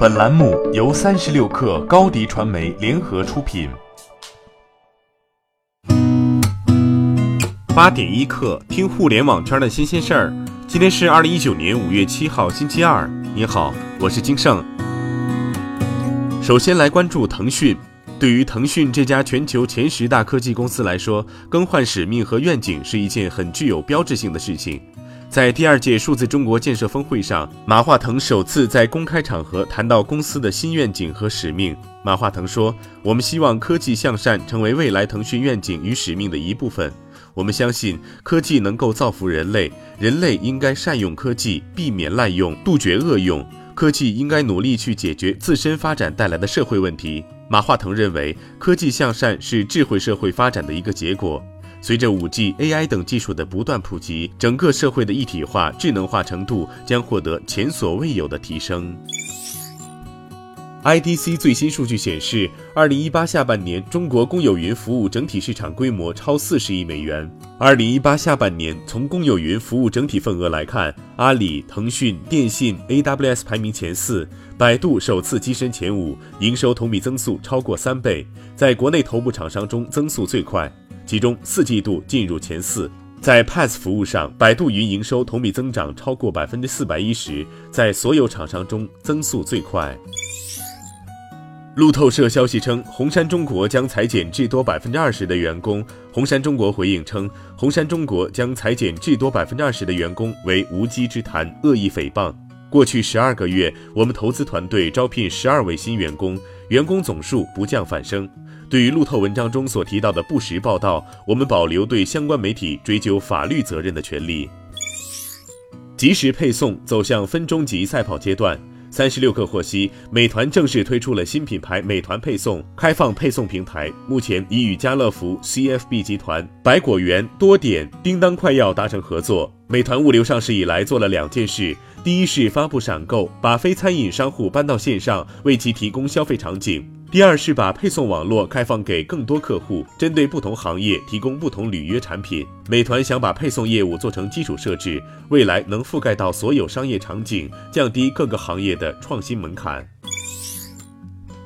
本栏目由三十六氪高低传媒联合出品。八点一刻，听互联网圈的新鲜事儿。今天是二零一九年五月七号，星期二。你好，我是金盛。首先来关注腾讯。对于腾讯这家全球前十大科技公司来说，更换使命和愿景是一件很具有标志性的事情。在第二届数字中国建设峰会上，马化腾首次在公开场合谈到公司的新愿景和使命。马化腾说：“我们希望科技向善成为未来腾讯愿景与使命的一部分。我们相信科技能够造福人类，人类应该善用科技，避免滥用，杜绝恶用。科技应该努力去解决自身发展带来的社会问题。”马化腾认为，科技向善是智慧社会发展的一个结果。随着五 G、AI 等技术的不断普及，整个社会的一体化、智能化程度将获得前所未有的提升。IDC 最新数据显示，二零一八下半年中国公有云服务整体市场规模超四十亿美元。二零一八下半年，从公有云服务整体份额来看，阿里、腾讯、电信、AWS 排名前四，百度首次跻身前五，营收同比增速超过三倍，在国内头部厂商中增速最快。其中四季度进入前四，在 PaaS 服务上，百度云营收同比增长超过百分之四百一十，在所有厂商中增速最快。路透社消息称，红杉中国将裁减至多百分之二十的员工。红杉中国回应称，红杉中国将裁减至多百分之二十的员工为无稽之谈、恶意诽谤。过去十二个月，我们投资团队招聘十二位新员工，员工总数不降反升。对于路透文章中所提到的不实报道，我们保留对相关媒体追究法律责任的权利。即时配送走向分钟级赛跑阶段。三十六氪获悉，美团正式推出了新品牌美团配送开放配送平台，目前已与家乐福、CFB 集团、百果园、多点、叮当快药达成合作。美团物流上市以来做了两件事，第一是发布闪购，把非餐饮商户搬到线上，为其提供消费场景。第二是把配送网络开放给更多客户，针对不同行业提供不同履约产品。美团想把配送业务做成基础设置，未来能覆盖到所有商业场景，降低各个行业的创新门槛。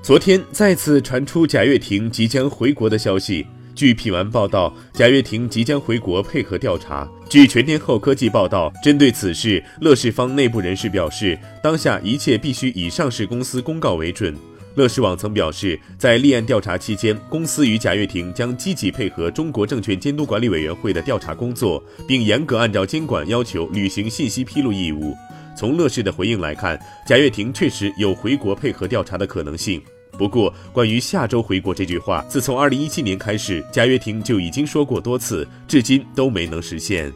昨天再次传出贾跃亭即将回国的消息，据品玩报道，贾跃亭即将回国配合调查。据全天候科技报道，针对此事，乐视方内部人士表示，当下一切必须以上市公司公告为准。乐视网曾表示，在立案调查期间，公司与贾跃亭将积极配合中国证券监督管理委员会的调查工作，并严格按照监管要求履行信息披露义务。从乐视的回应来看，贾跃亭确实有回国配合调查的可能性。不过，关于下周回国这句话，自从2017年开始，贾跃亭就已经说过多次，至今都没能实现。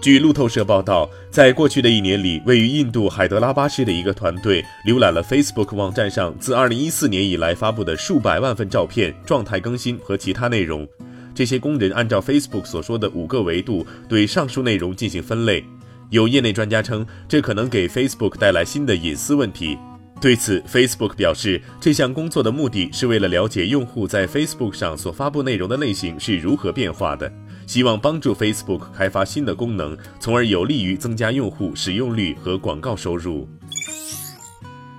据路透社报道，在过去的一年里，位于印度海德拉巴市的一个团队浏览了 Facebook 网站上自2014年以来发布的数百万份照片、状态更新和其他内容。这些工人按照 Facebook 所说的五个维度对上述内容进行分类。有业内专家称，这可能给 Facebook 带来新的隐私问题。对此，Facebook 表示，这项工作的目的是为了了解用户在 Facebook 上所发布内容的类型是如何变化的。希望帮助 Facebook 开发新的功能，从而有利于增加用户使用率和广告收入。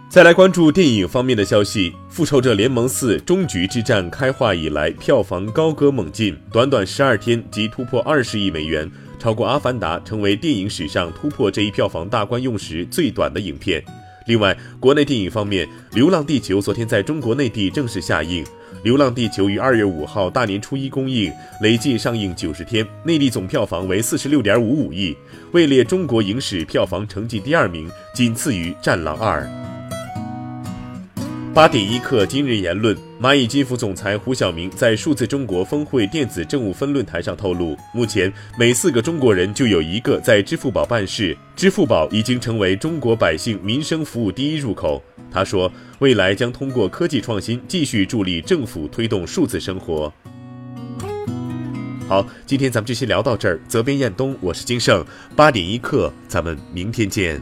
再来关注电影方面的消息，《复仇者联盟四：终局之战》开画以来，票房高歌猛进，短短十二天即突破二十亿美元，超过《阿凡达》，成为电影史上突破这一票房大关用时最短的影片。另外，国内电影方面，《流浪地球》昨天在中国内地正式下映。《流浪地球》于二月五号大年初一公映，累计上映九十天，内地总票房为四十六点五五亿，位列中国影史票房成绩第二名，仅次于《战狼二》。八点一刻，今日言论：蚂蚁金服总裁胡晓明在数字中国峰会电子政务分论坛上透露，目前每四个中国人就有一个在支付宝办事，支付宝已经成为中国百姓民生服务第一入口。他说，未来将通过科技创新继续助力政府推动数字生活。好，今天咱们就先聊到这儿。责编：彦东，我是金盛。八点一刻，咱们明天见。